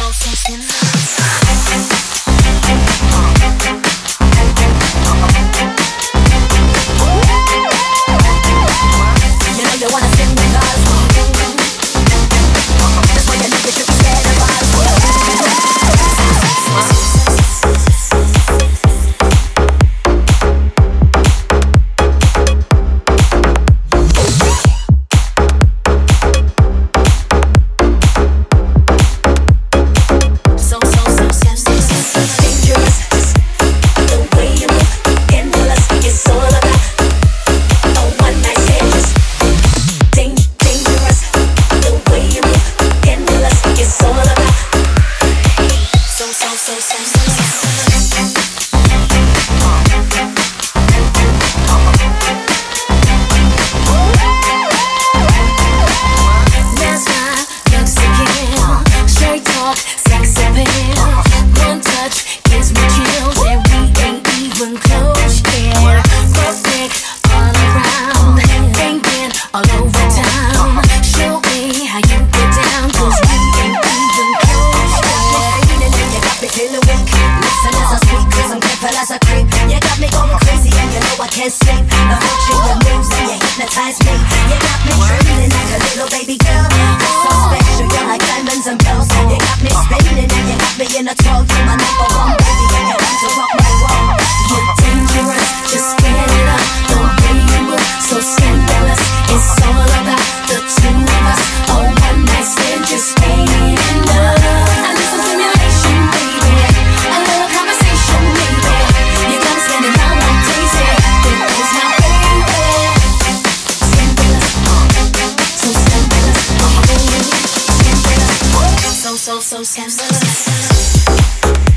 so sincere. sense. Listen as I speak, cause I'm grateful as a creep. You got me going crazy, and you know I can't sleep. I hold you with names, and you hypnotize me. You got me dreaming like a little baby so so sensitive.